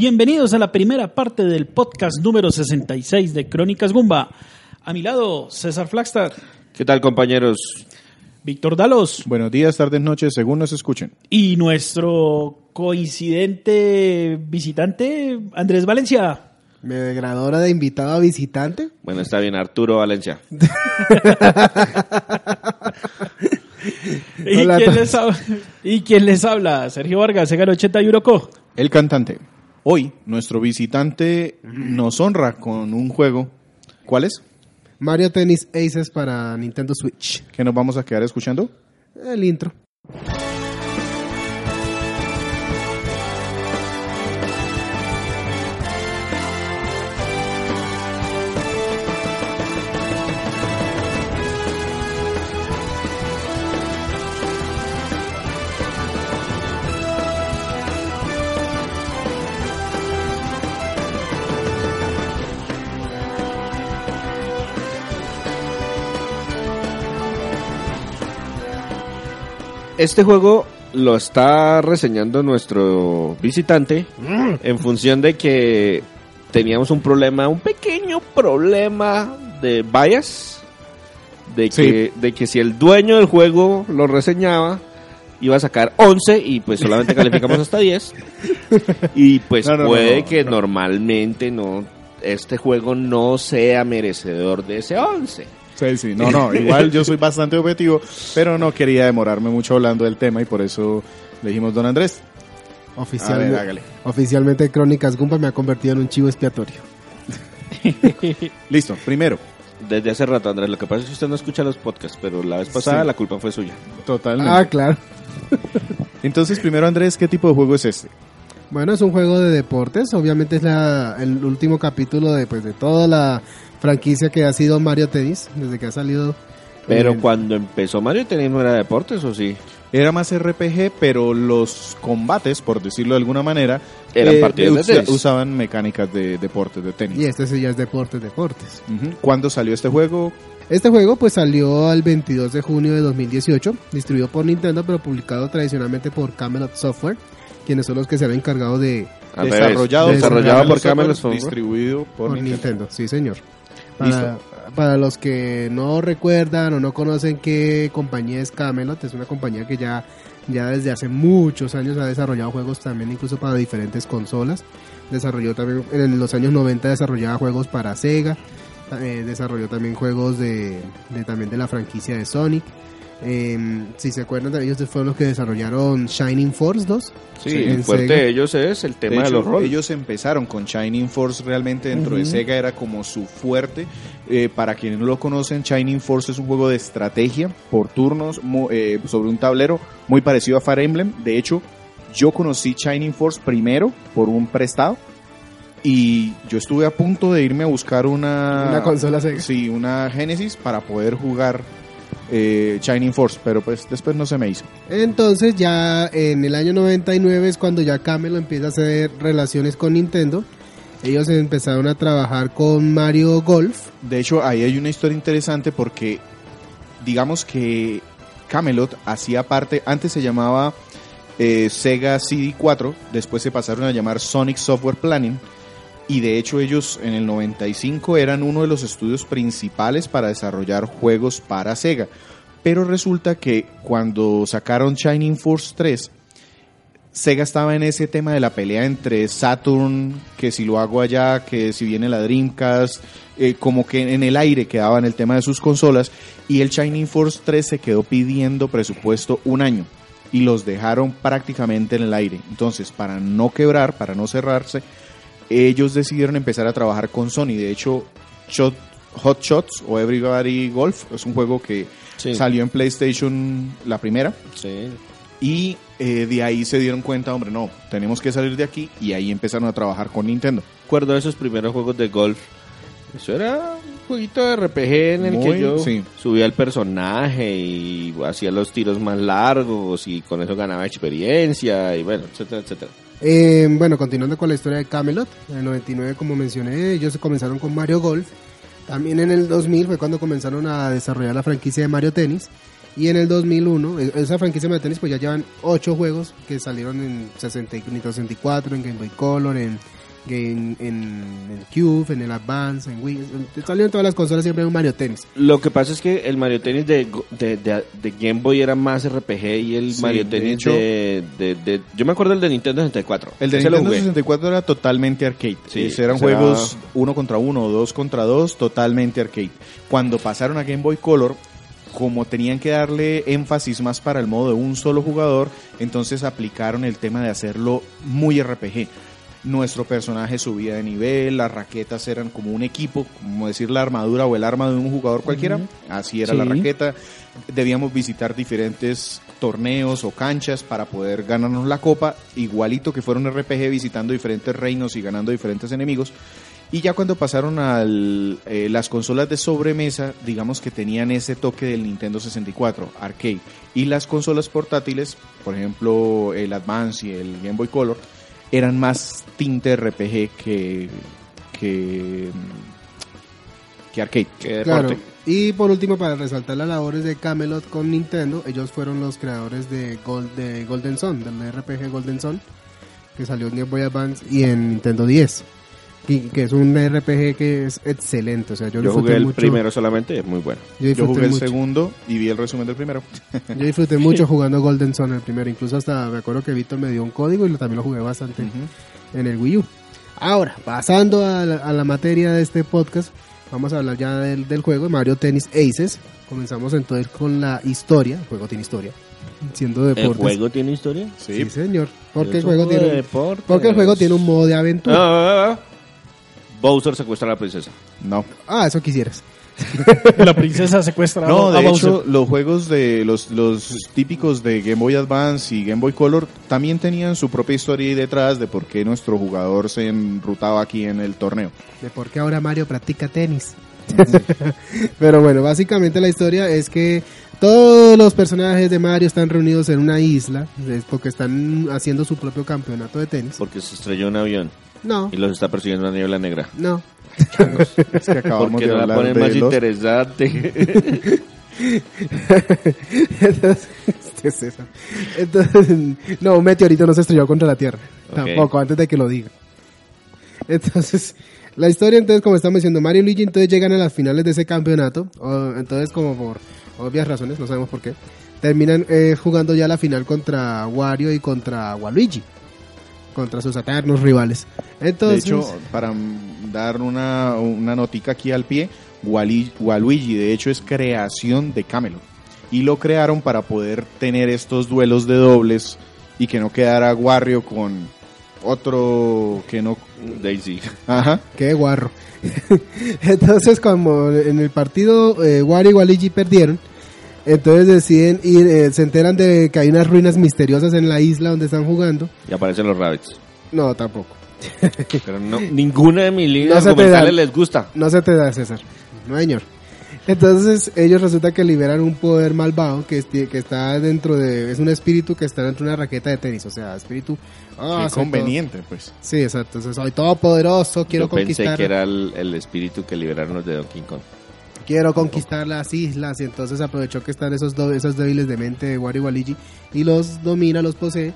Bienvenidos a la primera parte del podcast número 66 de Crónicas Gumba. A mi lado, César Flagstad, ¿Qué tal, compañeros? Víctor Dalos Buenos días, tardes, noches, según nos escuchen. y nuestro coincidente visitante, Andrés Valencia. Me degradó ahora de invitado a visitante. Bueno, está bien, Arturo Valencia. ¿Y, Hola a quién todos. les habla? ¿Y quién les habla? Sergio Vargas, Segar 80 y Uroco. El cantante. Hoy, nuestro visitante nos honra con un juego. ¿Cuál es? Mario Tennis Aces para Nintendo Switch. Que nos vamos a quedar escuchando. El intro. Este juego lo está reseñando nuestro visitante en función de que teníamos un problema, un pequeño problema de bias. De que, de que si el dueño del juego lo reseñaba, iba a sacar 11 y pues solamente calificamos hasta 10. Y pues No, no, no, puede no, que no. normalmente no este juego no sea merecedor de ese 11. Sí, sí. No, no. Igual yo soy bastante objetivo, pero no quería demorarme mucho hablando del tema y por eso le dijimos don Andrés. Oficialmente, A ver, hágale. oficialmente Crónicas Gumpa me ha convertido en un chivo expiatorio. Listo. Primero, Desde hace rato, Andrés, lo que pasa es que usted no escucha los podcasts, pero la vez pasada Sí. la culpa fue suya. totalmente. Ah, claro. Entonces, primero Andrés, ¿qué tipo de juego es este? Bueno, es un juego de deportes. Obviamente es la, el último capítulo de, pues, de toda la franquicia que ha sido Mario Tennis. Desde que ha salido. Pero eh, cuando empezó Mario Tennis no era deportes, ¿o sí? Era más RPG, pero los combates, por decirlo de alguna manera, Eran partidos de tenis. usaban mecánicas de deportes, de tenis. Y este sí ya es deportes, deportes. Ujú. ¿Cuándo salió este juego? Este juego pues salió el 22 de junio de 2018, distribuido por Nintendo, pero publicado tradicionalmente por Camelot Software, quienes son los que se han encargado de Al desarrollado, revés. desarrollado por Camelot Software, Software. distribuido por, por Nintendo. Nintendo. Sí, señor. Para, para los que no recuerdan o no conocen qué compañía es Camelot, es una compañía que ya, ya desde hace muchos años ha desarrollado juegos también incluso para diferentes consolas. Desarrolló también, en los años 90 desarrollaba juegos para Sega, eh, desarrolló también juegos de, de- también de la franquicia de Sonic. Eh, si se acuerdan, ellos fueron los que desarrollaron Shining Force 2. Sí, Sí, el en fuerte Sega. de ellos es el tema de, de hecho, los roles. ellos empezaron con Shining Force realmente dentro de Sega era como su fuerte. Eh, para quienes no lo conocen, Shining Force es un juego de estrategia por turnos eh, sobre un tablero muy parecido a Fire Emblem. De hecho, yo conocí Shining Force primero por un prestado y yo estuve a punto de irme a buscar una Una consola Sega. Sí, una Genesis para poder jugar eh, Shining Force, pero pues después no se me hizo. Entonces ya en el año 99 es cuando ya Camelot empieza a hacer relaciones con Nintendo. Ellos empezaron a trabajar con Mario Golf. De hecho, ahí hay una historia interesante porque digamos que Camelot hacía parte, antes se llamaba eh, Sega CD4, después se pasaron a llamar Sonic Software Planning y de hecho ellos en el 95 eran uno de los estudios principales para desarrollar juegos para Sega. Pero resulta que cuando sacaron Shining Force 3, Sega estaba en ese tema de la pelea entre Saturn, que si lo hago allá, que si viene la Dreamcast, eh, como que en el aire quedaba en el tema de sus consolas, y el Shining Force 3 se quedó pidiendo presupuesto un año, y los dejaron prácticamente en el aire. Entonces, para no quebrar, para no cerrarse, ellos decidieron empezar a trabajar con Sony. De hecho, Shot, Hot Shots o Everybody Golf es un juego que Sí. salió en PlayStation la primera. Sí. Y eh, de ahí se dieron cuenta, hombre, no, tenemos que salir de aquí y ahí empezaron a trabajar con Nintendo. Recuerdo esos primeros juegos de golf. Eso era un jueguito de RPG en el Muy, que yo sí. subía el personaje y hacía los tiros más largos y con eso ganaba experiencia y bueno, etcétera, etcétera. Eh, bueno, continuando con la historia de Camelot, en el 99 como mencioné, ellos comenzaron con Mario Golf. También en el 2000 fue cuando comenzaron a desarrollar la franquicia de Mario Tennis. Y en el 2001, e- esa franquicia Mario Tennis pues ya llevan 8 juegos que salieron en 60, y- Nintendo 64, en Game Boy Color, en, Game, en el Cube, en el Advance, en Wii. en- Salieron todas las consolas siempre en un Mario Tennis. Lo que pasa es que el Mario Tennis de, Go- de, de- de Game Boy era más RPG y el Sí, Mario Tennis de, de- Yo me acuerdo el de Nintendo 64. El de Ese Nintendo jugué. 64 era totalmente arcade. Sí, Ese eran juegos uno contra uno dos contra dos, totalmente arcade. Cuando pasaron a Game Boy Color, como tenían que darle énfasis más para el modo de un solo jugador, entonces aplicaron el tema de hacerlo muy RPG. Nuestro personaje subía de nivel, las raquetas eran como un equipo, como decir la armadura o el arma de un jugador cualquiera, así era la raqueta. Debíamos visitar diferentes torneos o canchas para poder ganarnos la copa, igualito que fuera un RPG visitando diferentes reinos y ganando diferentes enemigos. Y ya cuando pasaron a las consolas de sobremesa, digamos que tenían ese toque del Nintendo 64, arcade. Y las consolas portátiles, por ejemplo el Advance y el Game Boy Color, eran más tinte RPG que, que, que arcade. Claro. deporte. Y por último, para resaltar las labores de Camelot con Nintendo, ellos fueron los creadores de, Gold, de Golden Sun, del RPG Golden Sun, que salió en Game Boy Advance y en Nintendo 10. Y que es un RPG que es excelente. O sea, yo, Yo jugué el mucho, primero solamente, es muy bueno. Yo jugué el segundo y vi el resumen del primero. yo disfruté mucho jugando Golden Sun el primero. Incluso hasta me acuerdo que Víctor me dio un código y lo- también lo jugué bastante en el Wii U. Ahora, pasando a la, a la materia de este podcast, vamos a hablar ya del, del juego Mario Tennis Aces. Comenzamos entonces con la historia. El juego tiene historia, siendo ¿El deportes. juego tiene historia? Sí, señor. Porque el juego tiene, deportes. porque el juego tiene un modo de aventura. Ah, ah, ah. Bowser secuestra a la princesa. No. Ah, eso quisieras. La princesa secuestra No, a de Bowser. hecho, los juegos de los, los típicos de Game Boy Advance y Game Boy Color también tenían su propia historia ahí detrás de por qué nuestro jugador se enrutaba aquí en el torneo. De por qué ahora Mario practica tenis. Pero bueno, básicamente la historia es que todos los personajes de Mario están reunidos en una isla, es porque están haciendo su propio campeonato de tenis. Porque se estrelló un avión No, y los está persiguiendo una niebla negra. no. Es que acabamos Porque de no la hablar ponen de más los- interesante. Entonces, ¿qué es eso? Entonces, no, un meteorito no se estrelló contra la Tierra. Ok. Tampoco, antes de que lo diga. Entonces, la historia, entonces, como estamos diciendo, Mario y Luigi entonces llegan a las finales de ese campeonato. o- entonces, como por obvias razones, no sabemos por qué, terminan eh, jugando ya la final contra Wario y contra Waluigi. Contra sus eternos rivales. Entonces, De hecho, para dar una, una notica aquí al pie, Waluigi de hecho es creación de Camelot. Y lo crearon para poder tener estos duelos de dobles y que no quedara Wario con otro que no... Daisy. Ajá. Qué guarro. entonces, como en el partido eh, Wario y Waluigi perdieron, entonces deciden ir, eh, se enteran de que hay unas ruinas misteriosas en la isla donde están jugando. Y aparecen los rabbits. No, tampoco. Pero no, ninguna de mis No líneas se te documentales dan. les gusta. No se te da, César. No, señor. Entonces, ellos resulta que liberan un poder malvado que, está dentro de. Es un espíritu que está dentro de una raqueta de tenis. O sea, espíritu. ah, Qué soy conveniente, pues. sí, exacto. Entonces, soy todopoderoso. Quiero Yo pensé que era el, el espíritu que liberaron los de Donkey Kong. Quiero conquistar las islas y entonces aprovechó que están esos, do- esos débiles de mente de Wario y Waluigi y los domina, los posee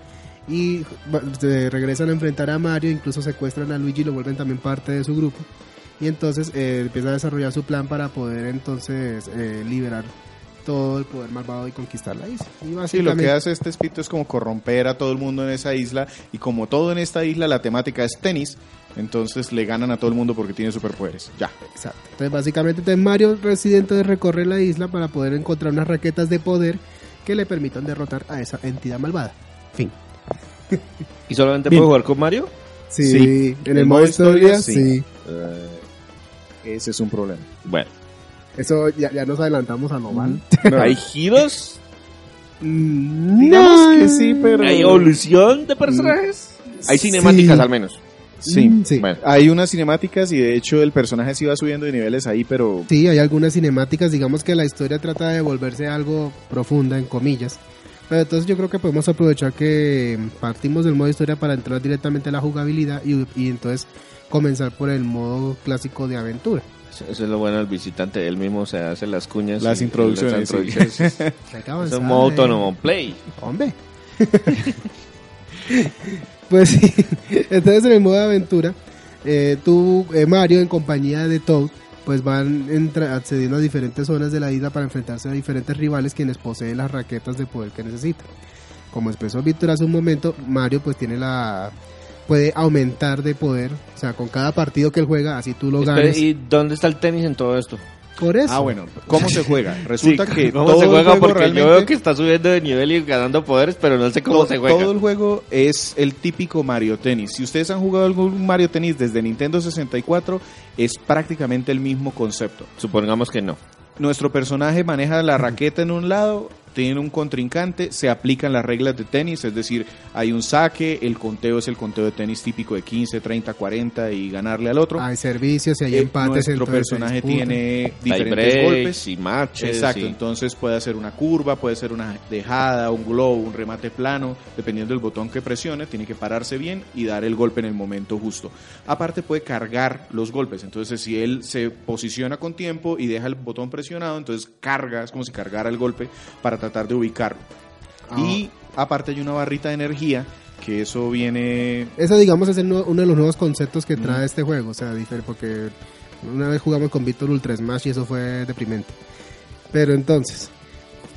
y se regresan a enfrentar a Mario, incluso secuestran a Luigi y lo vuelven también parte de su grupo y entonces eh, empieza a desarrollar su plan para poder entonces eh, liberar todo el poder malvado y conquistar la isla. Y Sí, lo que hace este espíritu es como corromper a todo el mundo en esa isla y como todo en esta isla la temática es tenis, entonces le ganan a todo el mundo porque tiene superpoderes. Ya. Exacto. Entonces, básicamente, entonces Mario Residente recorre la isla para poder encontrar unas raquetas de poder que le permitan derrotar a esa entidad malvada. Fin. ¿Y solamente Bien. puedo jugar con Mario? Sí, Sí. en el modo historia, sí. sí. Ese es un problema. Bueno. Eso ya, ya nos adelantamos a lo mal. ¿Hay giros? Digamos que sí, pero- ¿Hay evolución de personajes? Hay cinemáticas Sí. al menos. Sí. Mm, sí. Bueno. Hay unas cinemáticas y de hecho el personaje sí va subiendo de niveles ahí, pero Sí, hay algunas cinemáticas, digamos que la historia trata de volverse algo profunda, en comillas. Pero entonces yo creo que podemos aprovechar que partimos del modo historia para entrar directamente a la jugabilidad y, y entonces comenzar por el modo clásico de aventura. Eso es lo bueno del visitante, él mismo se hace las cuñas. Las y- y introducciones, las introducciones. Es Hay que un modo autónomo, play. Hombre. pues sí, entonces en el modo de aventura, eh, tú, eh, Mario, en compañía de Toad, pues van entra- accediendo a diferentes zonas de la isla para enfrentarse a diferentes rivales quienes poseen las raquetas de poder que necesitan. Como expresó Víctor hace un momento, Mario pues tiene la puede aumentar de poder, o sea, con cada partido que él juega, así tú lo Espere, ganas. ¿Y dónde está el tenis en todo esto? Por eso. Ah, bueno, ¿cómo se juega? Resulta Sí, que ¿Cómo todo se el juega? juego Porque yo veo que está subiendo de nivel y ganando poderes, pero no sé cómo todo, se juega. todo el juego es el típico Mario Tennis. Si ustedes han jugado algún Mario Tennis desde Nintendo 64, es prácticamente el mismo concepto. Supongamos que no. Nuestro personaje maneja la raqueta en un lado, tiene un contrincante, se aplican las reglas de tenis, es decir, hay un saque, el conteo es el conteo de tenis típico de 15, 30, 40 y ganarle al otro. Hay servicios y hay Eh, empates. nuestro personaje tiene Tie diferentes breaks golpes. y matches. Exacto, y- entonces puede hacer una curva, puede ser una dejada, un globo, un remate plano, dependiendo del botón que presione, tiene que pararse bien y dar el golpe en el momento justo. Aparte puede cargar los golpes, entonces si él se posiciona con tiempo y deja el botón presionado, entonces carga, es como si cargara el golpe para tratar de ubicarlo. Ah. Y aparte hay una barrita de energía, que eso viene... Eso, digamos, es el uno de los nuevos conceptos que trae este juego. O sea, diferente, porque una vez jugamos con Víctor Ultra Smash y eso fue deprimente. Pero entonces,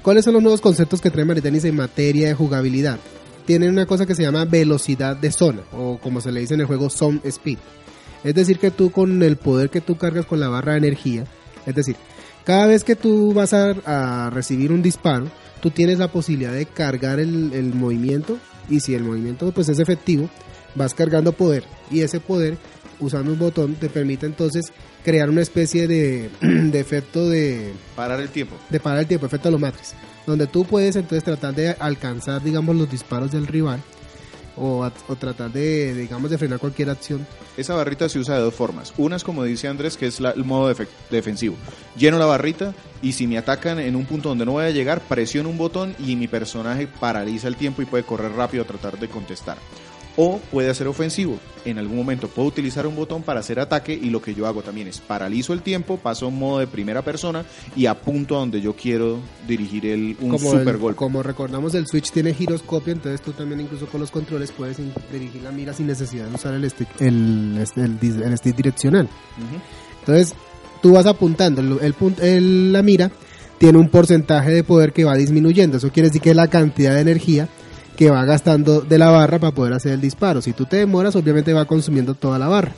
¿cuáles son los nuevos conceptos que trae Mario Tennis en materia de jugabilidad? Tienen una cosa que se llama velocidad de zona, o como se le dice en el juego, zone speed. Es decir, que tú con el poder que tú cargas con la barra de energía, es decir, cada vez que tú vas a, a recibir un disparo, tú tienes la posibilidad de cargar el, el movimiento y si el movimiento pues es efectivo, vas cargando poder y ese poder usando un botón te permite entonces crear una especie de, de efecto de, Parar el tiempo. de parar el tiempo, efecto de los Matrix, donde tú puedes entonces tratar de alcanzar digamos los disparos del rival o, tratar de digamos de frenar cualquier acción Esa barrita se usa de dos formas. Una es como dice Andrés, que es la- el modo defe- defensivo. Lleno la barrita y si me atacan en un punto donde no voy a llegar, presiono un botón y mi personaje paraliza el tiempo y puede correr rápido a tratar de contestar. O puede hacer ofensivo. En algún momento puedo utilizar un botón para hacer ataque y lo que yo hago también es paralizo el tiempo, paso a un modo de primera persona y apunto a donde yo quiero dirigir el, un como, super el- golpe. como recordamos el Switch tiene giroscopio entonces tú también incluso con los controles puedes dirigir la mira sin necesidad de usar el stick el, este, el, el stick direccional. Entonces, tú vas apuntando, el, el pun- el- la mira tiene un porcentaje de poder que va disminuyendo. Eso quiere decir que la cantidad de energía que va gastando de la barra para poder hacer el disparo. Si tú te demoras, obviamente va consumiendo toda la barra.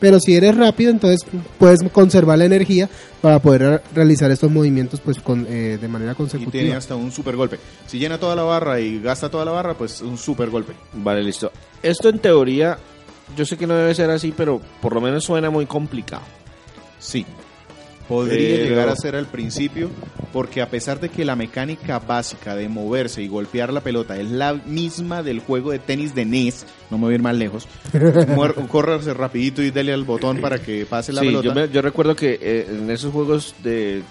Pero si eres rápido, entonces puedes conservar la energía para poder re- realizar estos movimientos pues con, eh, de manera Y tiene consecutiva. hasta un super golpe. Si llena toda la barra y gasta toda la barra, pues un super golpe. Vale, listo. Esto en teoría, yo sé que no debe ser así, pero por lo menos suena muy complicado. Sí. Podría Pero- llegar a ser al principio, porque a pesar de que la mecánica básica de moverse y golpear la pelota es la misma del juego de tenis de NES, no me voy a ir más lejos, córrase rapidito y dele al botón para que pase la Sí, pelota. yo, me- yo recuerdo que eh, en esos juegos de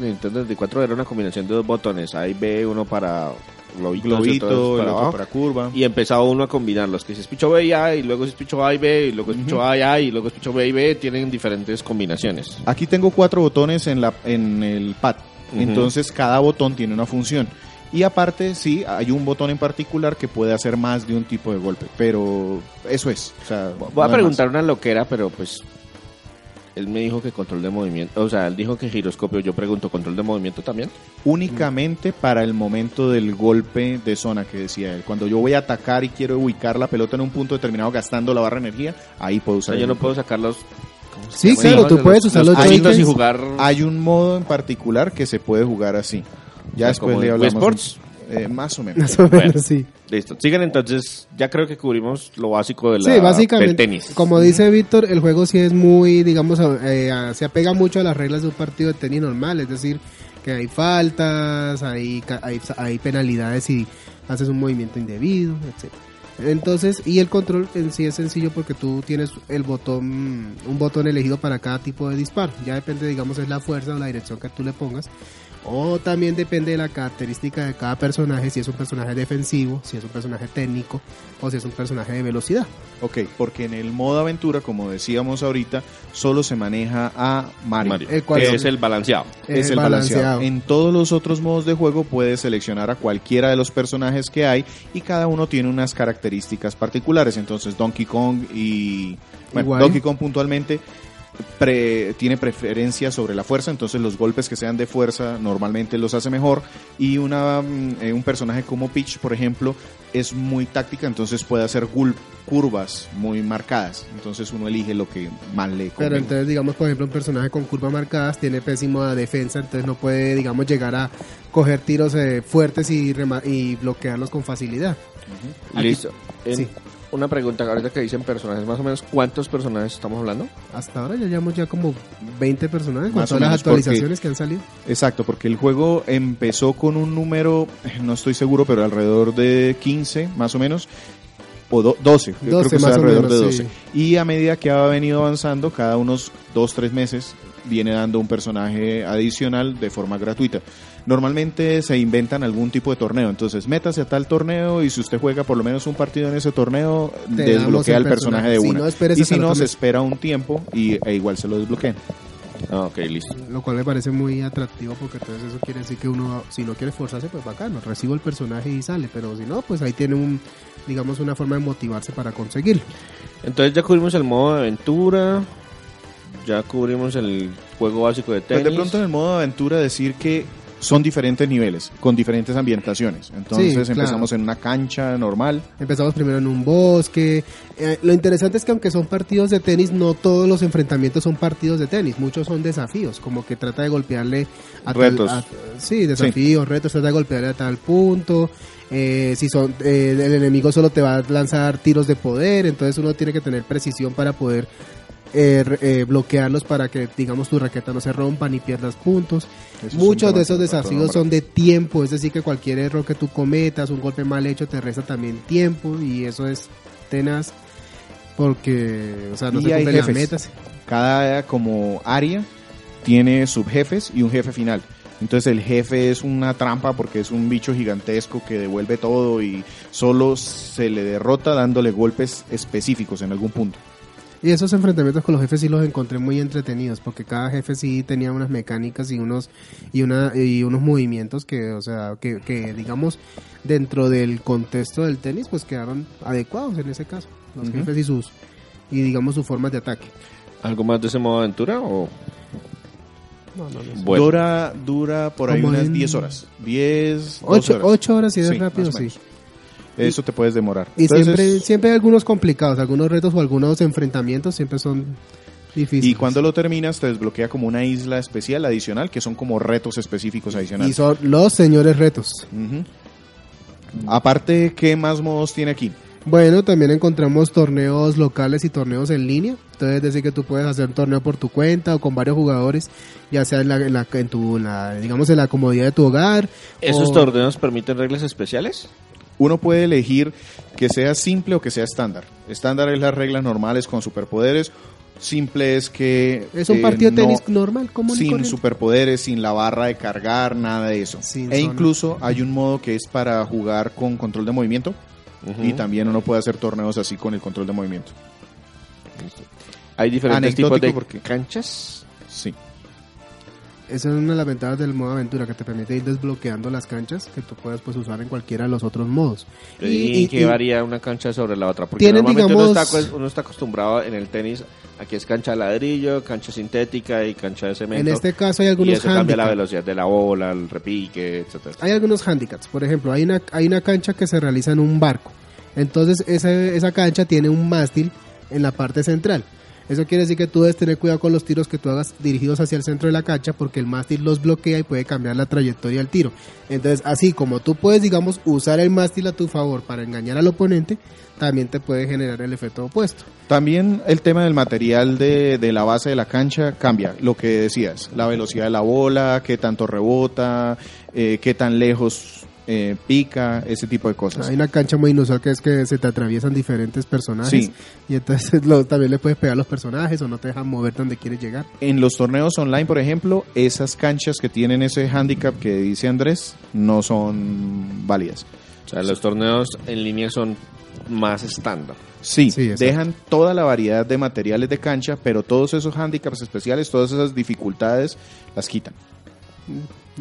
Nintendo 64 era una combinación de dos botones, A y B, uno para globitos, y Globito, el para otro abajo. para curva. Y empezaba uno a combinarlos, que si es picho B y A, y luego si es picho A y B, y luego es picho A y A, y luego es picho B y B, tienen diferentes combinaciones. Aquí tengo cuatro botones en, la, en el pad, entonces cada botón tiene una función. Y aparte, sí, hay un botón en particular que puede hacer más de un tipo de golpe, pero eso es. O sea, Voy no a preguntar una loquera, pero pues él me dijo que control de movimiento, o sea, él dijo que giroscopio, yo pregunto, ¿control de movimiento también? únicamente para el momento del golpe de zona que decía él. Cuando yo voy a atacar y quiero ubicar la pelota en un punto determinado gastando la barra de energía, ahí puedo O usar. sea, yo no puedo sacar los... ¿cómo se Sí, claro, tú Los- puedes usar los y jugar... Hay un modo en particular que se puede jugar así. Ya después le hablamos. Sports. Eh, más o menos. Más o menos, Bueno. sí. Listo, sigan entonces, ya creo que cubrimos lo básico de la, Sí, básicamente, del tenis. como dice Víctor, el juego sí es muy, digamos, eh, se apega mucho a las reglas de un partido de tenis normal, es decir, que hay faltas, hay, ca- hay, hay penalidades si haces un movimiento indebido, etc. Entonces, y el control en sí es sencillo porque tú tienes el botón, un botón elegido para cada tipo de disparo. Ya depende, digamos, es la fuerza o la dirección que tú le pongas. O también depende de la característica de cada personaje, si es un personaje defensivo, si es un personaje técnico o si es un personaje de velocidad. Ok, porque en el modo aventura, como decíamos ahorita, solo se maneja a Mario. Mario, El cual que es- el balanceado. Es el balanceado. En todos los otros modos de juego puedes seleccionar a cualquiera de los personajes que hay y cada uno tiene unas características particulares. Entonces Donkey Kong y... Bueno, Igual. Donkey Kong puntualmente pre- tiene preferencia sobre la fuerza, entonces los golpes que sean de fuerza normalmente los hace mejor. Y una, mm, eh, un personaje como Peach, por ejemplo, es muy táctica, entonces puede hacer curvas muy marcadas. Entonces uno elige lo que más le Pero convenga. entonces, digamos, por ejemplo, un personaje con curvas marcadas tiene pésima defensa, entonces no puede, digamos, llegar a coger tiros eh, fuertes y, y bloquearlos con facilidad. Listo. En- sí. Una pregunta, ahorita que dicen personajes, más o menos, ¿cuántos personajes estamos hablando? Hasta ahora ya llevamos ya como 20 personajes con Más todas las porque- actualizaciones que han salido. Exacto, porque el juego empezó con un número, eh, no estoy seguro, pero alrededor de 15, más o menos, o do- 12, yo 12 creo que más alrededor menos, de 12. sí. Y a medida que ha venido avanzando, cada unos 2, 3 meses viene dando un personaje adicional de forma gratuita. Normalmente se inventan algún tipo de torneo, entonces métase a tal torneo y si usted juega por lo menos un partido en ese torneo, Te desbloquea el personaje de. Si una. no, y si no, se espera un tiempo y, e igual se lo desbloquean. Ah, ok, listo. Lo cual me parece muy atractivo porque entonces eso quiere decir que uno, si no quiere esforzarse, pues bacano, recibo el personaje y sale, pero si no, pues ahí tiene un, digamos, una forma de motivarse para conseguirlo. Entonces ya cubrimos el modo de aventura, ya cubrimos el juego básico de tenis. Pues de pronto en el modo de aventura decir que son diferentes niveles, con diferentes ambientaciones. Entonces Sí, claro. empezamos en una cancha normal. Empezamos primero en un bosque. Eh, lo interesante es que aunque son partidos de tenis, no todos los enfrentamientos son partidos de tenis. Muchos son desafíos, como que trata de golpearle a tal- Retos. a- sí, desafíos, retos, trata de golpearle a tal punto. Eh, si son eh, el enemigo solo te va a lanzar tiros de poder, entonces uno tiene que tener precisión para poder eh, eh, bloquearlos para que digamos tu raqueta no se rompa ni pierdas puntos. Eso Muchos de esos desafíos son de tiempo, es decir, que cualquier error que tú cometas, un golpe mal hecho, te resta también tiempo y eso es tenaz porque, o sea, no Y se cumplen las metas. Cada como área tiene subjefes y un jefe final. Entonces el jefe es una trampa porque es un bicho gigantesco que devuelve todo y solo se le derrota dándole golpes específicos en algún punto. Y esos enfrentamientos con los jefes sí los encontré muy entretenidos porque cada jefe sí tenía unas mecánicas y unos y una y unos movimientos que, o sea, que, que digamos dentro del contexto del tenis pues quedaron adecuados en ese caso, los jefes y sus y digamos sus formas de ataque. ¿Algo más de ese modo de aventura o No, no, no. bueno? Dura, dura por ahí unas en- 10 horas. 10, 12 Ocho, horas. ocho horas y es Sí, rápido, sí. Eso te puedes demorar. Y Entonces, siempre, siempre hay algunos complicados, algunos retos o algunos enfrentamientos siempre son difíciles. Y cuando lo terminas te desbloquea como una isla especial adicional que son como retos específicos Y adicionales. son los señores retos. Aparte, ¿qué más modos tiene aquí? Bueno, también encontramos torneos locales y torneos en línea. Entonces, decir que tú puedes hacer un torneo por tu cuenta o con varios jugadores, ya sea en la, en la- en tu, en la- digamos, en la comodidad de tu hogar. ¿Esos o- torneos permiten reglas especiales? Uno puede elegir que sea simple o que sea estándar. Estándar es las reglas normales con superpoderes. Simple es que... Es un eh, partido de no- tenis normal, común sin corriente. superpoderes, sin la barra de cargar, nada de eso. Sin e zona. incluso hay un modo que es para jugar con control de movimiento y también uno puede hacer torneos así con el control de movimiento. Hay diferentes tipos de porque- canchas. Sí. Esa es una de las ventajas del modo aventura que te permite ir desbloqueando las canchas que tú puedes pues, usar en cualquiera de los otros modos. ¿Y, qué varía una cancha sobre la otra? Porque Tienen, normalmente uno, está, uno está acostumbrado en el tenis, aquí es cancha de ladrillo, cancha sintética y cancha de cemento. En este caso hay y algunos eso cambia la velocidad de la bola, el repique, etcétera. Hay algunos handicaps. Por ejemplo, hay una, hay una cancha que se realiza en un barco. Entonces, esa, esa cancha tiene un mástil en la parte central. Eso quiere decir que tú debes tener cuidado con los tiros que tú hagas dirigidos hacia el centro de la cancha porque el mástil los bloquea y puede cambiar la trayectoria del tiro. Entonces, así como tú puedes, digamos, usar el mástil a tu favor para engañar al oponente, también te puede generar el efecto opuesto. También el tema del material de, de la base de la cancha cambia, lo que decías, la velocidad de la bola, qué tanto rebota, eh, qué tan lejos eh, pica, ese tipo de cosas. Hay una cancha muy inusual que es que se te atraviesan diferentes personajes Sí. y entonces lo- también le puedes pegar a los personajes o no te dejan mover donde quieres llegar. En los torneos online, por ejemplo, esas canchas que tienen ese handicap que dice Andrés no son válidas. O sea, los torneos en línea son más estándar. Sí, Sí, dejan toda la variedad de materiales de cancha, pero todos esos handicaps especiales, todas esas dificultades, las quitan.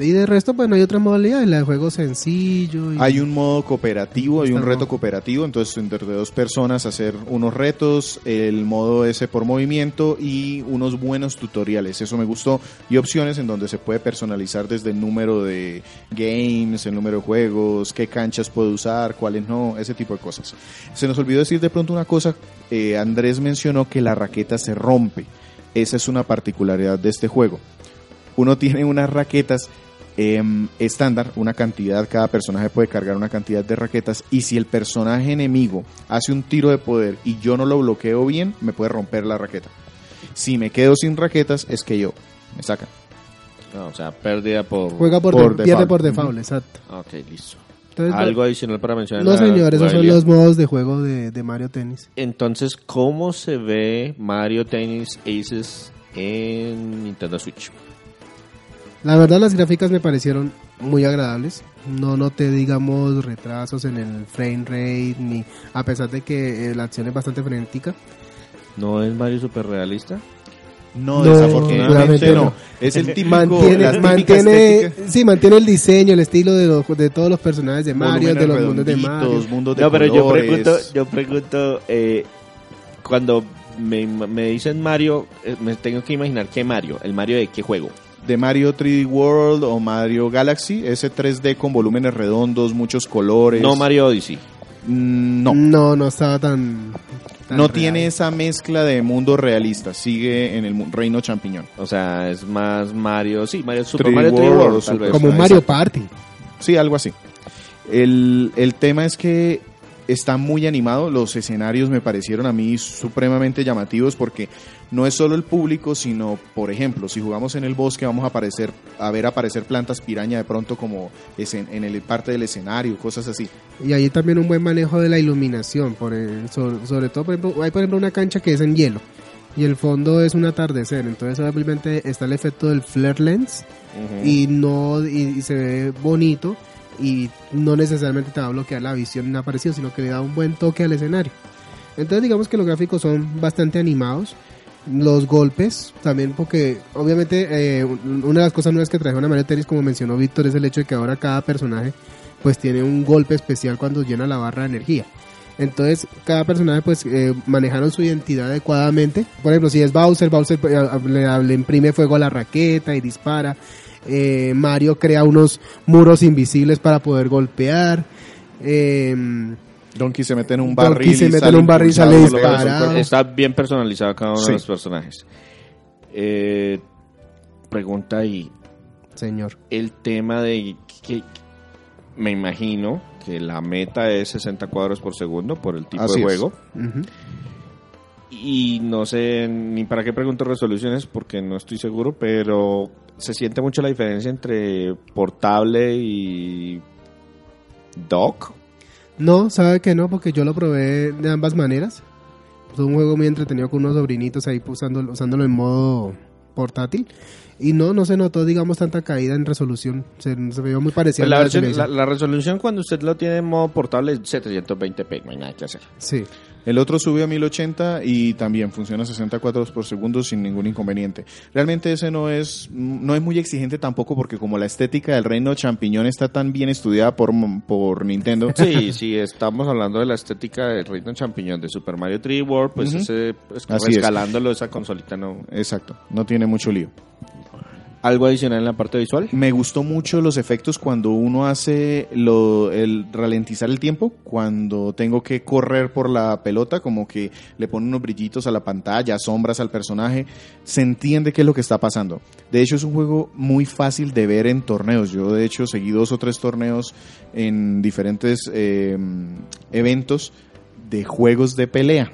Y de resto, pues no hay otra modalidad, la de juego sencillo. y- Hay un modo cooperativo, hay un reto cooperativo, entonces entre dos personas hacer unos retos, el modo ese por movimiento y unos buenos tutoriales, eso me gustó, y opciones en donde se puede personalizar desde el número de games, el número de juegos, qué canchas puedo usar, cuáles no, ese tipo de cosas. Se nos olvidó decir de pronto una cosa, eh, Andrés mencionó que la raqueta se rompe, esa es una particularidad de este juego. Uno tiene unas raquetas em, estándar, una cantidad, cada personaje puede cargar una cantidad de raquetas y si el personaje enemigo hace un tiro de poder y yo no lo bloqueo bien, me puede romper la raqueta. Si me quedo sin raquetas, es que yo me sacan. No, o sea, pérdida por... Juega por, por de- pierde default. por default, exacto. Ok, listo. Entonces, ¿Algo adicional para mencionar? no, señor, esos son los modos de juego de, de Mario Tennis. Entonces, ¿cómo se ve Mario Tennis Aces en Nintendo Switch? La verdad, las gráficas me parecieron muy agradables. No noté, digamos, retrasos en el frame rate, ni a pesar de que eh, la acción es bastante frenética. ¿No es Mario super realista? No, No, desafortunadamente no. no. Es el típico, mantiene, mantiene, sí, mantiene el diseño, el estilo de, los- de todos los personajes de Mario, de los mundos de Mario. mundos de No, pero yo pregunto, yo pregunto, eh, cuando me, me dicen Mario, eh, me tengo que imaginar qué Mario, el Mario de qué juego. De Mario 3D World o Mario Galaxy, ese 3D con volúmenes redondos, muchos colores. No Mario Odyssey. Mm, No, No, no estaba tan. tan no real. tiene esa mezcla de mundo realista, sigue en el reino champiñón. O sea, es más Mario, sí, Mario Super 3D Mario 3D World, World, tal vez. Como. Mario Party. Sí, algo así. El, el tema es que está muy animado, los escenarios me parecieron a mí supremamente llamativos porque no es solo el público, sino, por ejemplo, si jugamos en el bosque vamos a, aparecer, a ver aparecer plantas piraña de pronto como en el parte del escenario, cosas así. Y ahí también un buen manejo de la iluminación. Por el- sobre, sobre todo, por ejemplo, hay por ejemplo una cancha que es en hielo. Y el fondo es un atardecer. Entonces, obviamente, está el efecto del flare lens. Ujú. y no y, y se ve bonito y no necesariamente te va a bloquear la visión inaparecido, sino que le da un buen toque al escenario. Entonces digamos que los gráficos son bastante animados. Los golpes también porque obviamente eh, un- una de las cosas nuevas que trajeron a Mario Tennis como mencionó Víctor es el hecho de que ahora cada personaje pues tiene un golpe especial cuando llena la barra de energía. Entonces, cada personaje pues eh, manejaron su identidad adecuadamente. Por ejemplo, si es Bowser, Bowser eh, le, le imprime fuego a la raqueta y dispara. Eh, Mario crea unos muros invisibles para poder golpear. Eh, Donkey se mete en un Donkey barril se y mete en un barril y sale disparado. Está bien personalizado cada uno Sí. de los personajes. Eh, pregunta ahí, señor. el tema de que me imagino que la meta es 60 cuadros por segundo por el tipo Así de es. juego. Y no sé ni para qué pregunto resoluciones porque no estoy seguro, pero se siente mucho la diferencia entre portable y dock. No, sabe que no, porque yo lo probé de ambas maneras. Es un juego muy entretenido con unos sobrinitos ahí usándolo, usándolo en modo portátil. Y no, no se notó, digamos, tanta caída en resolución. Se, se veía muy parecida Pues la, a la versión- la- la resolución cuando usted lo tiene en modo portable es 720p, no hay nada que hacer. Sí. El otro subió a 1080 y también funciona a 60 cuadros por segundo sin ningún inconveniente. Realmente ese no es no es muy exigente tampoco porque como la estética del reino champiñón está tan bien estudiada por, por Nintendo, Sí, sí, estamos hablando de la estética del Reino Champiñón de Super Mario 3D World, pues ese, pues, Así es. rescalándolo esa consolita no. exacto, no tiene mucho lío. ¿Algo adicional en la parte visual? Me gustó mucho los efectos cuando uno hace lo, el ralentizar el tiempo, cuando tengo que correr por la pelota, como que le pone unos brillitos a la pantalla, sombras al personaje, se entiende qué es lo que está pasando. De hecho es un juego muy fácil de ver en torneos. Yo de hecho seguí dos o tres torneos en diferentes eh, eventos de juegos de pelea,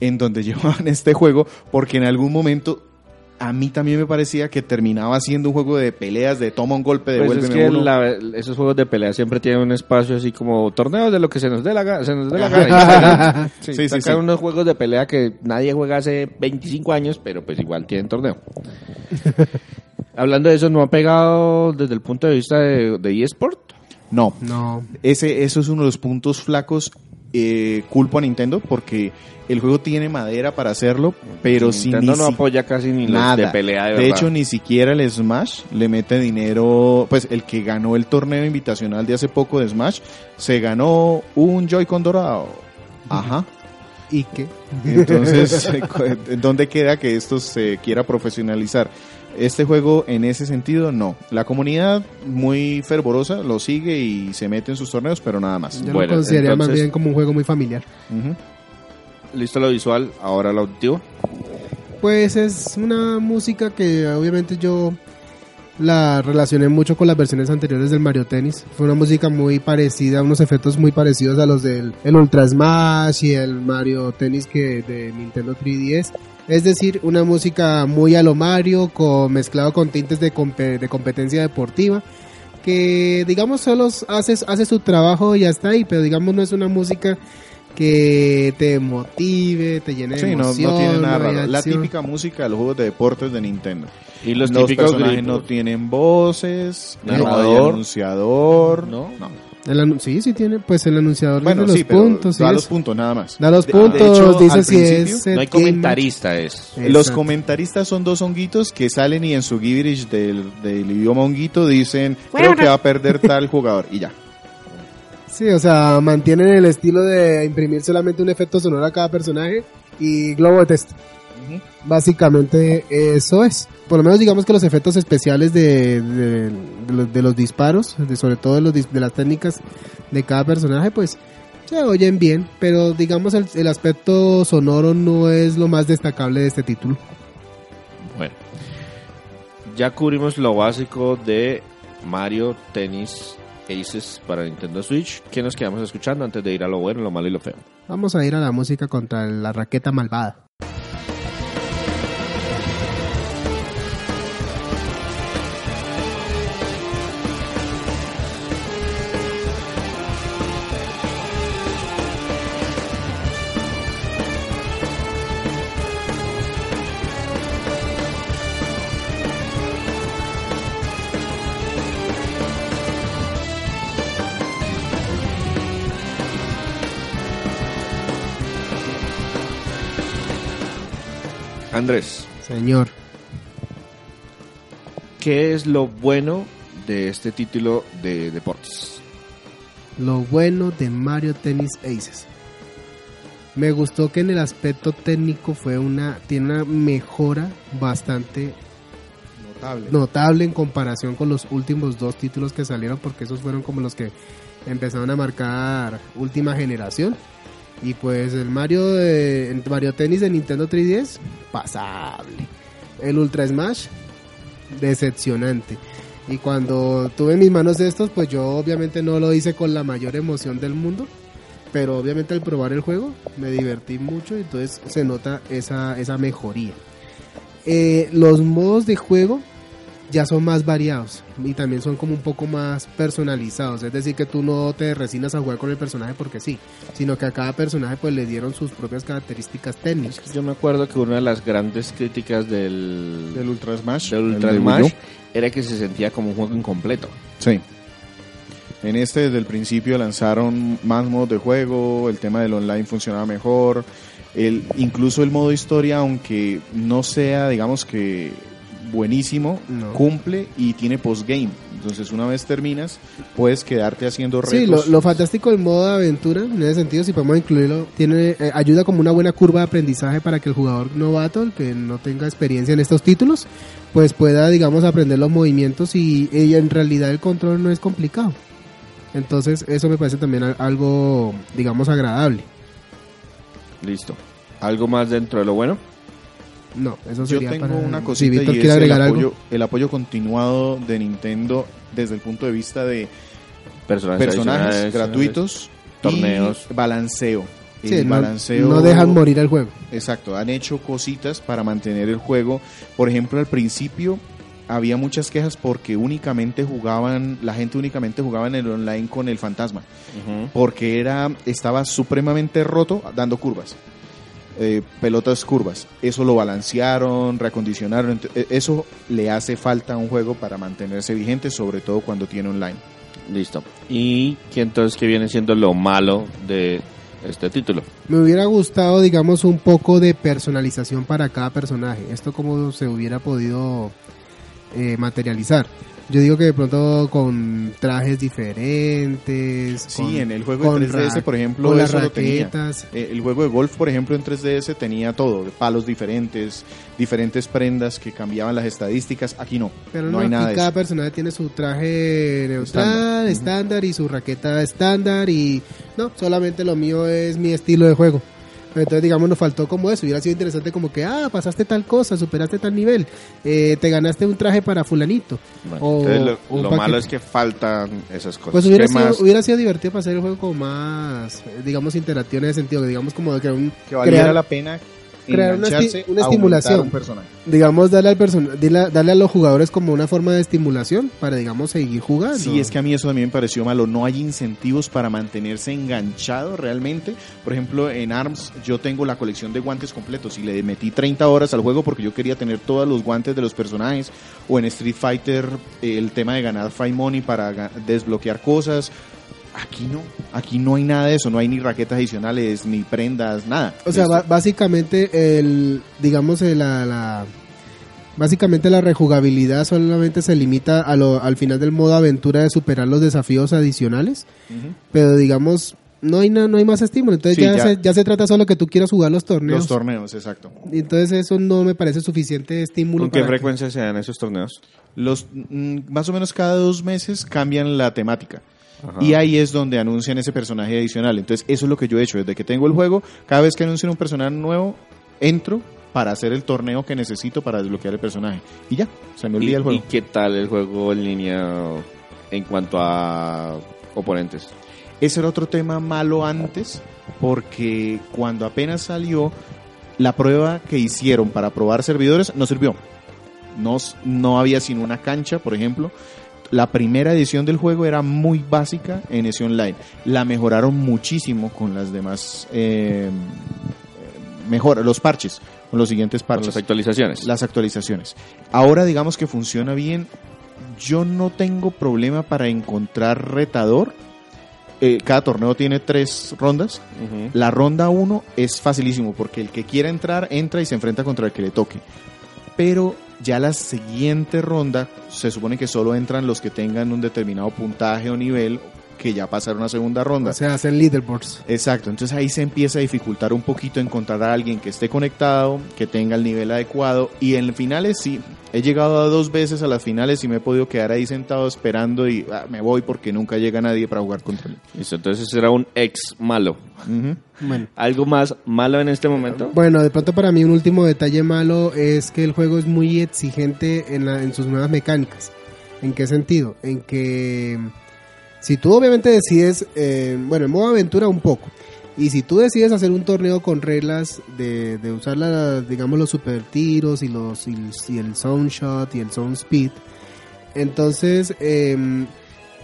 en donde llevaban este juego porque en algún momento a mí también me parecía que terminaba siendo un juego de peleas, de toma un golpe, Pues es devuélveme que uno. la- esos juegos de pelea siempre tienen un espacio así como torneos de lo que se nos dé la, se nos dé la gana. Sí, sí, sí, sacan sí. unos juegos de pelea que nadie juega hace 25 años, pero pues igual tienen torneo. Hablando de eso, ¿no ha pegado desde el punto de vista de, de eSport? No, No, ese, eso es uno de los puntos flacos. Eh, culpo a Nintendo porque el juego tiene madera para hacerlo, pero si Nintendo ni no si- apoya casi ni nada. de pelea de, de verdad. hecho, ni siquiera el Smash le mete dinero. Pues el que ganó el torneo invitacional de hace poco de Smash se ganó un Joy-Con dorado. Ajá. ¿y qué? Entonces, ¿dónde queda que esto se quiera profesionalizar? Este juego, en ese sentido, no. La comunidad muy fervorosa lo sigue y se mete en sus torneos, pero nada más. Yo Bueno, lo consideraría más bien como un juego muy familiar. Listo lo visual, ahora lo auditivo. Pues es una música que obviamente yo la relacioné mucho con las versiones anteriores del Mario Tennis. Fue una música muy parecida, unos efectos muy parecidos a los del el Ultra Smash y el Mario Tennis que de Nintendo 3DS. Es decir, una música muy a lo Mario, con, mezclado con tintes de, compe- de competencia deportiva, que digamos solo hace, hace su trabajo y ya está ahí, pero digamos no es una música que te motive, te llene de Sí, no, emoción, no tiene nada no raro. La típica música de los juegos de deportes de Nintendo. Y los, Los, típicos personajes no tienen voces, Narrador. no anunciador. ¿No? El sí, sí tiene, pues el anunciador Bueno, sí, puntos. da los puntos nada más. da los De- de puntos, hecho, dice al si es... No hay game comentarista es. Los comentaristas son dos honguitos que salen y en su gibberish del, del idioma honguito dicen, creo que va a perder tal jugador y ya. Sí, o sea, mantienen el estilo de imprimir solamente un efecto sonoro a cada personaje y globo de texto. Básicamente eso es. Por lo menos digamos que los efectos especiales de, de, de los, de los disparos, de, sobre todo de, los, dis- de las técnicas de cada personaje, pues se oyen bien, pero digamos el, el aspecto sonoro no es lo más destacable de este título. Bueno, ya cubrimos lo básico de Mario Tennis Aces para Nintendo Switch. ¿Qué nos quedamos escuchando antes de ir a lo bueno, lo malo y lo feo? Vamos a ir a la música contra la raqueta malvada. Andrés, Señor. ¿qué es lo bueno de este título de deportes? Lo bueno de Mario Tennis Aces. Me gustó que en el aspecto técnico fue una tiene una mejora bastante Notable. notable en comparación con los últimos dos títulos que salieron porque esos fueron como los que empezaron a marcar última generación y pues el Mario de Mario Tennis de Nintendo 3DS pasable. El Ultra Smash decepcionante. Y cuando tuve en mis manos estos pues yo obviamente no lo hice con la mayor emoción del mundo pero obviamente al probar el juego me divertí mucho y entonces se nota esa, esa mejoría. Eh, los modos de juego ya son más variados y también son como un poco más personalizados. Es decir, que tú no te resignas a jugar con el personaje porque sí, sino que a cada personaje pues le dieron sus propias características técnicas. Yo me acuerdo que una de las grandes críticas del, Del Ultra Smash. del Ultra era que se sentía como un juego incompleto. Sí. En este desde el principio lanzaron más modos de juego, el tema del online funcionaba mejor, el, incluso el modo historia, aunque no sea, digamos que buenísimo, No. cumple y tiene postgame. Entonces una vez terminas, puedes quedarte haciendo retos. Sí, lo, lo fantástico del modo de aventura, en ese sentido, si podemos incluirlo, tiene eh, ayuda como una buena curva de aprendizaje para que el jugador novato, el que no tenga experiencia en estos títulos, pues pueda, digamos, aprender los movimientos y, y en realidad el control no es complicado. Entonces, eso me parece también al- algo, digamos, agradable. Listo. ¿Algo más dentro de lo bueno? No, eso Yo sería tengo para... una si cosita Víctor y es el agregar apoyo, algo. el apoyo continuado de Nintendo desde el punto de vista de Personajes, gratuitos, torneos. y balanceo. Sí, el no- balanceo no dejan morir al juego. Exacto, han hecho cositas para mantener el juego. Por ejemplo, al principio había muchas quejas porque únicamente jugaban, la gente únicamente jugaba en el online con el fantasma, porque era estaba supremamente roto dando curvas. Eh, pelotas curvas. Eso lo balancearon, reacondicionaron. eh, Eso le hace falta a un juego para mantenerse vigente, sobre todo cuando tiene online. Listo. ¿Y qué entonces qué viene siendo lo malo de este título? Me hubiera gustado, digamos, un poco de personalización para cada personaje. Esto como se hubiera podido eh, materializar. Yo digo que de pronto con trajes diferentes. Sí, con- en el juego de 3DS, ra- por ejemplo, con las eso lo tenía. raquetas. Eh, El juego de golf, por ejemplo, en 3DS tenía todo, palos diferentes, diferentes prendas que cambiaban las estadísticas. Aquí no, Pero no, no, hay nada aquí de cada eso. personaje tiene su traje neutral, Estándar. estándar, y su raqueta estándar y no, solamente lo mío es mi estilo de juego. Entonces, digamos, nos faltó como eso. Hubiera sido interesante como que, ah, pasaste tal cosa, superaste tal nivel, eh, te ganaste un traje para fulanito. Bueno, O entonces lo, un lo paquete. malo es que faltan esas cosas. Pues hubiera ¿Qué sido, más? hubiera sido divertido para hacer el juego como más, eh, digamos, interactivo en ese sentido, que digamos como que un, Que valiera crear- la pena crear una esti- una estimulación. un personaje. digamos, darle al person darle, a los jugadores como una forma de estimulación para, digamos, seguir jugando. Sí, es que a mí eso también me pareció malo. No hay incentivos para mantenerse enganchado realmente. Por ejemplo, en ARMS yo tengo la colección de guantes completos y le metí 30 horas al juego porque yo quería tener todos los guantes de los personajes. O en Street Fighter eh, el tema de ganar Fight Money para desbloquear cosas. Aquí no, aquí no hay nada de eso, no hay ni raquetas adicionales, ni prendas, nada. O sea, básicamente el, digamos, el- la, la- básicamente la rejugabilidad solamente se limita a lo, al final del modo aventura de superar los desafíos adicionales, pero digamos, no hay na- no hay más estímulo, entonces Sí, ya, ya. Se, ya se trata solo que tú quieras jugar los torneos. Los torneos, exacto. Y entonces eso no me parece suficiente estímulo. ¿Con qué para que- frecuencia se dan esos torneos? Los, mm, más o menos cada dos meses cambian la temática. Ajá. Y ahí es donde anuncian ese personaje adicional. Entonces, eso es lo que yo he hecho. Desde que tengo el juego, cada vez que anuncian un personaje nuevo, entro para hacer el torneo que necesito para desbloquear el personaje. Y ya, se me ¿Y, olvida el y juego. qué tal el juego en línea en cuanto a oponentes? Ese era otro tema malo antes, porque cuando apenas salió, la prueba que hicieron para probar servidores no sirvió. No, no había sino una cancha, por ejemplo. La primera edición del juego era muy básica en ese online. La mejoraron muchísimo con las demás eh, mejor los parches, con los siguientes Con parches las actualizaciones. las actualizaciones. Ahora digamos que funciona bien. Yo no tengo problema para encontrar retador. Eh, cada torneo tiene tres rondas. La ronda 1 es facilísimo porque el que quiera entrar entra y se enfrenta contra el que le toque. Pero ya la siguiente ronda se supone que solo entran los que tengan un determinado puntaje o nivel que ya pasaron a segunda ronda. O sea, hacen leaderboards. Exacto, entonces ahí se empieza a dificultar un poquito encontrar a alguien que esté conectado, que tenga el nivel adecuado y en finales sí, he llegado a dos veces a las finales y me he podido quedar ahí sentado esperando y ah, me voy porque nunca llega nadie para jugar contra él. Listo, entonces era un ex malo. Bueno. ¿Algo más malo en este momento? Bueno, de pronto para mí un último detalle malo es que el juego es muy exigente en, la- en sus nuevas mecánicas. ¿En qué sentido? En que si tú obviamente decides, eh, bueno, en modo aventura un poco, y si tú decides hacer un torneo con reglas de, de usar, la, digamos, los super tiros y, los, y, el- sound shot y el sound speed, entonces em,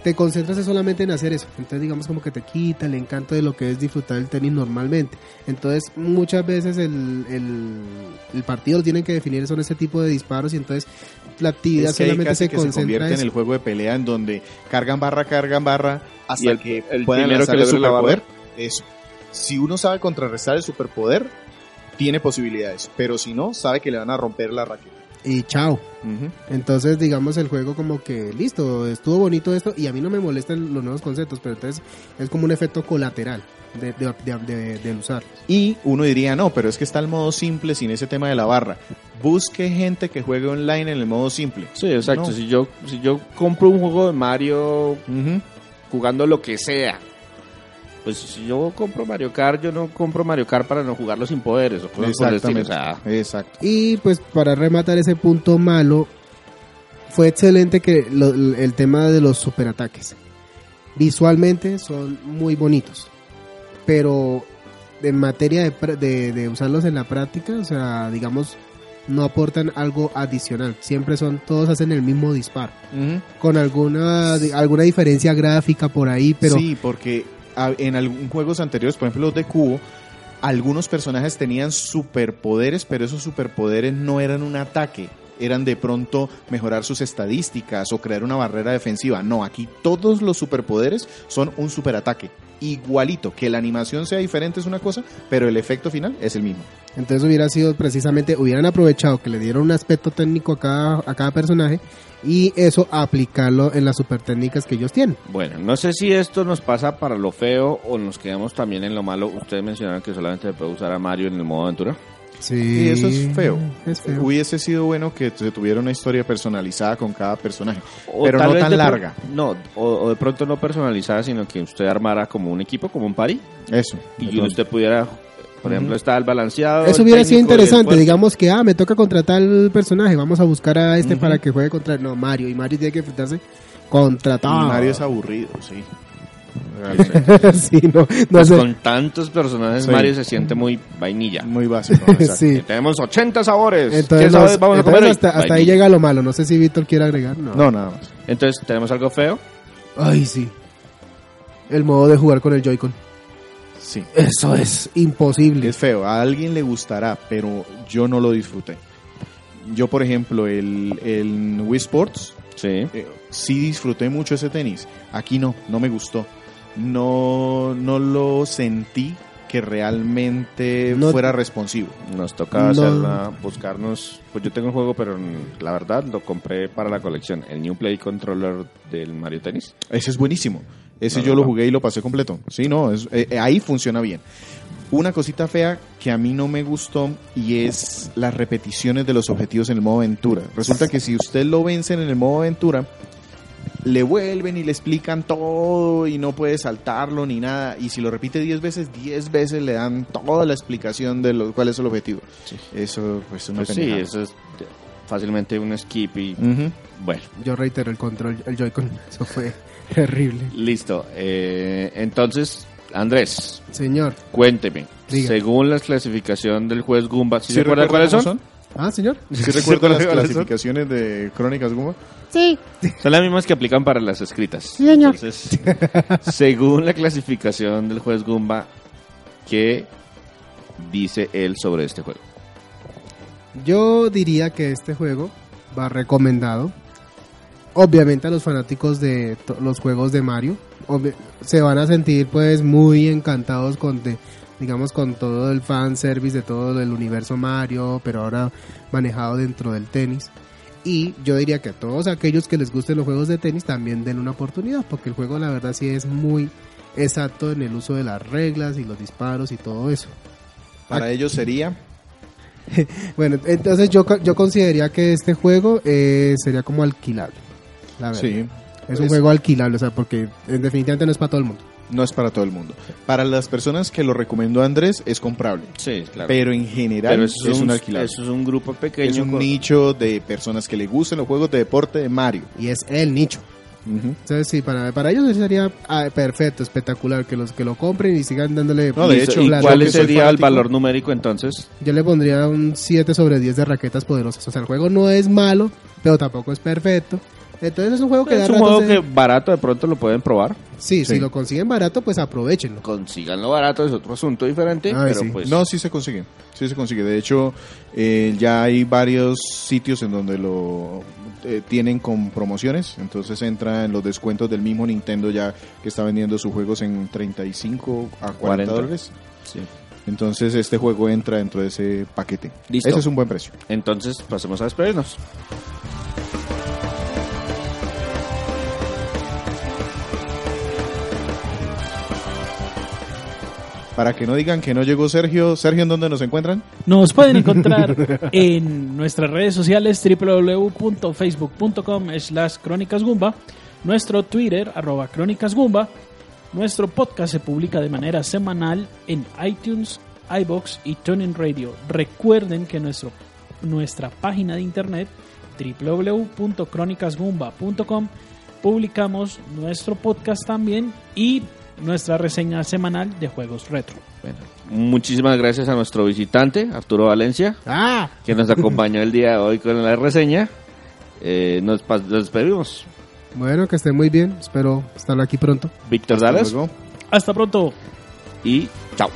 te concentras solamente en hacer eso. Entonces digamos como que te quita el encanto de lo que es disfrutar el tenis normalmente. Entonces muchas veces el, el, el partido lo tienen que definir son ese tipo de disparos y entonces la actividad Es que solamente casi se que se concentra convierte en en el juego de pelea en donde cargan barra, cargan barra hasta Y el- que el primero lanzar que la barra. Eso. Si uno sabe contrarrestar el superpoder, tiene posibilidades, pero si no, sabe que le van a romper la raqueta. Y chao. Entonces, digamos, el juego como que, listo, estuvo bonito esto y a mí no me molestan los nuevos conceptos, pero entonces es como un efecto colateral de, de, de, de- de usar. Y uno diría, no, pero es que está el modo simple sin ese tema de la barra. Busque gente que juegue online en el modo simple. Sí, exacto. No. Si yo si yo compro un juego de Mario jugando lo que sea, pues si yo compro Mario Kart, yo no compro Mario Kart para no jugarlo sin poderes o estilo. O Exactamente. sea, Exacto. Y pues para rematar ese punto malo, fue excelente que lo- el tema de los superataques. Visualmente son muy bonitos, pero en materia de, de, de usarlos en la práctica, o sea, digamos, no aportan algo adicional. Siempre son, todos hacen el mismo disparo. Con alguna, alguna diferencia gráfica por ahí, pero Sí, porque en algunos juegos anteriores, por ejemplo los de Cubo, algunos personajes tenían superpoderes, pero esos superpoderes no eran un ataque. Eran de pronto mejorar sus estadísticas o crear una barrera defensiva. No, aquí todos los superpoderes son un superataque. Igualito, que la animación sea diferente es una cosa, pero el efecto final es el mismo. entonces hubiera sido precisamente, hubieran aprovechado que le dieron un aspecto técnico a cada, a cada personaje y eso aplicarlo en las super técnicas que ellos tienen. Bueno, no sé si esto nos pasa para lo feo o nos quedamos también en lo malo. Ustedes mencionaron que solamente se puede usar a Mario en el modo aventura. Sí, Y eso es feo. Es feo. Hubiese sido bueno que se tuviera una historia personalizada con cada personaje. O Pero tal no tan larga. No, o, o de pronto no personalizada, sino que usted armara como un equipo, como un party, Eso. y usted pudiera, por ejemplo, está el balanceado. Eso hubiera sido interesante, digamos que, ah, me toca contratar al personaje, vamos a buscar a este para que juegue contra, no, Mario, y Mario tiene que enfrentarse contra todo. Mario es aburrido, sí. Realmente. sí, no, no Pues sé. con tantos personajes, Sí. Mario se siente muy vainilla. Muy básico. sí. Tenemos 80 sabores. Entonces, ¿Qué sabores nos- vamos a comer hasta, hasta ahí llega lo malo. No sé si Víctor quiere agregar. No. No, nada más. Entonces, tenemos algo feo. Ay, sí. El modo de jugar con el Joy-Con. Sí. Eso es imposible. Es feo. A alguien le gustará, pero yo no lo disfruté. Yo, por ejemplo, el, el Wii Sports, Sí. eh, sí disfruté mucho ese tenis. Aquí no, no me gustó. No, no lo sentí que realmente No- fuera responsivo. Nos toca No. hacerla, buscarnos. Pues yo tengo un juego, pero la verdad lo compré para la colección. El New Play Controller del Mario Tennis. Ese es buenísimo. Ese No, yo no, lo no. jugué y lo pasé completo. Sí, no, es- eh, eh, ahí funciona bien. Una cosita fea que a mí no me gustó y es las repeticiones de los objetivos en el modo aventura. Resulta que si usted lo vencen en el modo aventura, le vuelven y le explican todo y no puede saltarlo ni nada. Y si lo repite 10 veces, 10 veces le dan toda la explicación de lo, cuál es el objetivo. Eso pues es una Pues sí, eso es fácilmente un skip y bueno, Yo reitero el control, el Joy-Con. Eso fue terrible. listo. Eh, entonces, Andrés, Señor. cuénteme. Diga. Según la clasificación del juez Gumba, ¿sí ¿Sí se acuerda recuerda cuáles cómo son? Ah, señor. ¿Sí recuerda las ¿Sí clasificaciones de Crónicas Gumba? Son las mismas que aplican para las escritas. señor. Entonces, según la clasificación del juez Gumba, ¿qué dice él sobre este juego? Yo diría que este juego va recomendado. Obviamente a los fanáticos de los juegos de Mario se van a sentir pues muy encantados con de- digamos con todo el fan service de todo el universo Mario, pero ahora manejado dentro del tenis. Y yo diría que a todos aquellos que les gusten los juegos de tenis también den una oportunidad, porque el juego la verdad sí es muy exacto en el uso de las reglas y los disparos y todo eso. Para ellos sería Bueno, entonces yo, yo consideraría que este juego eh, sería como alquilable. La verdad. Sí. Es un Es- juego alquilable, o sea, porque definitivamente no es para todo el mundo. No es para todo el mundo. Para las personas que lo recomendó Andrés es comprable. Sí, claro. Pero en general Pero es, eso es, un un, alquilable. eso es un grupo pequeño. es un con- nicho de personas que le gustan los juegos de deporte de Mario. Y es el nicho. Ujú. Entonces, sí, para, para ellos sería ah, perfecto, espectacular, que los que lo compren y sigan dándole... No, de hecho, ¿Y cuál que sería el valor numérico entonces? Yo le pondría un 7 sobre 10 de raquetas poderosas. O sea, el juego no es malo, pero tampoco es perfecto. Entonces es un juego que da Es un ratos juego de- que barato de pronto lo pueden probar. Sí, Sí. si lo consiguen barato, pues aprovechenlo. Consíganlo barato, es otro asunto diferente. Ay, pero sí. pues. No, sí se consigue. Sí se consigue. De hecho, eh, ya hay varios sitios en donde lo eh, tienen con promociones. Entonces entra en los descuentos del mismo Nintendo ya que está vendiendo sus juegos en 35 a 40, 40. dólares. Sí. Entonces este juego entra dentro de ese paquete. Listo. Ese es un buen precio. Entonces, pasemos a despedirnos. Para que no digan que no llegó Sergio. Sergio, ¿en dónde nos encuentran? Nos pueden encontrar en nuestras redes sociales www.facebook.com slash crónicasgumba, nuestro Twitter arroba crónicasgumba, nuestro podcast se publica de manera semanal en iTunes, iBox y TuneIn Radio. Recuerden que nuestro, nuestra página de internet www.crónicasgumba.com publicamos nuestro podcast también y nuestra reseña semanal de juegos retro. Bueno, muchísimas gracias a nuestro visitante, Arturo Valencia, ¡Ah! que nos acompañó el día de hoy con la reseña. Eh, nos, nos despedimos. Bueno, que estén muy bien. Espero estar aquí pronto. Víctor luego. Hasta pronto. y chao.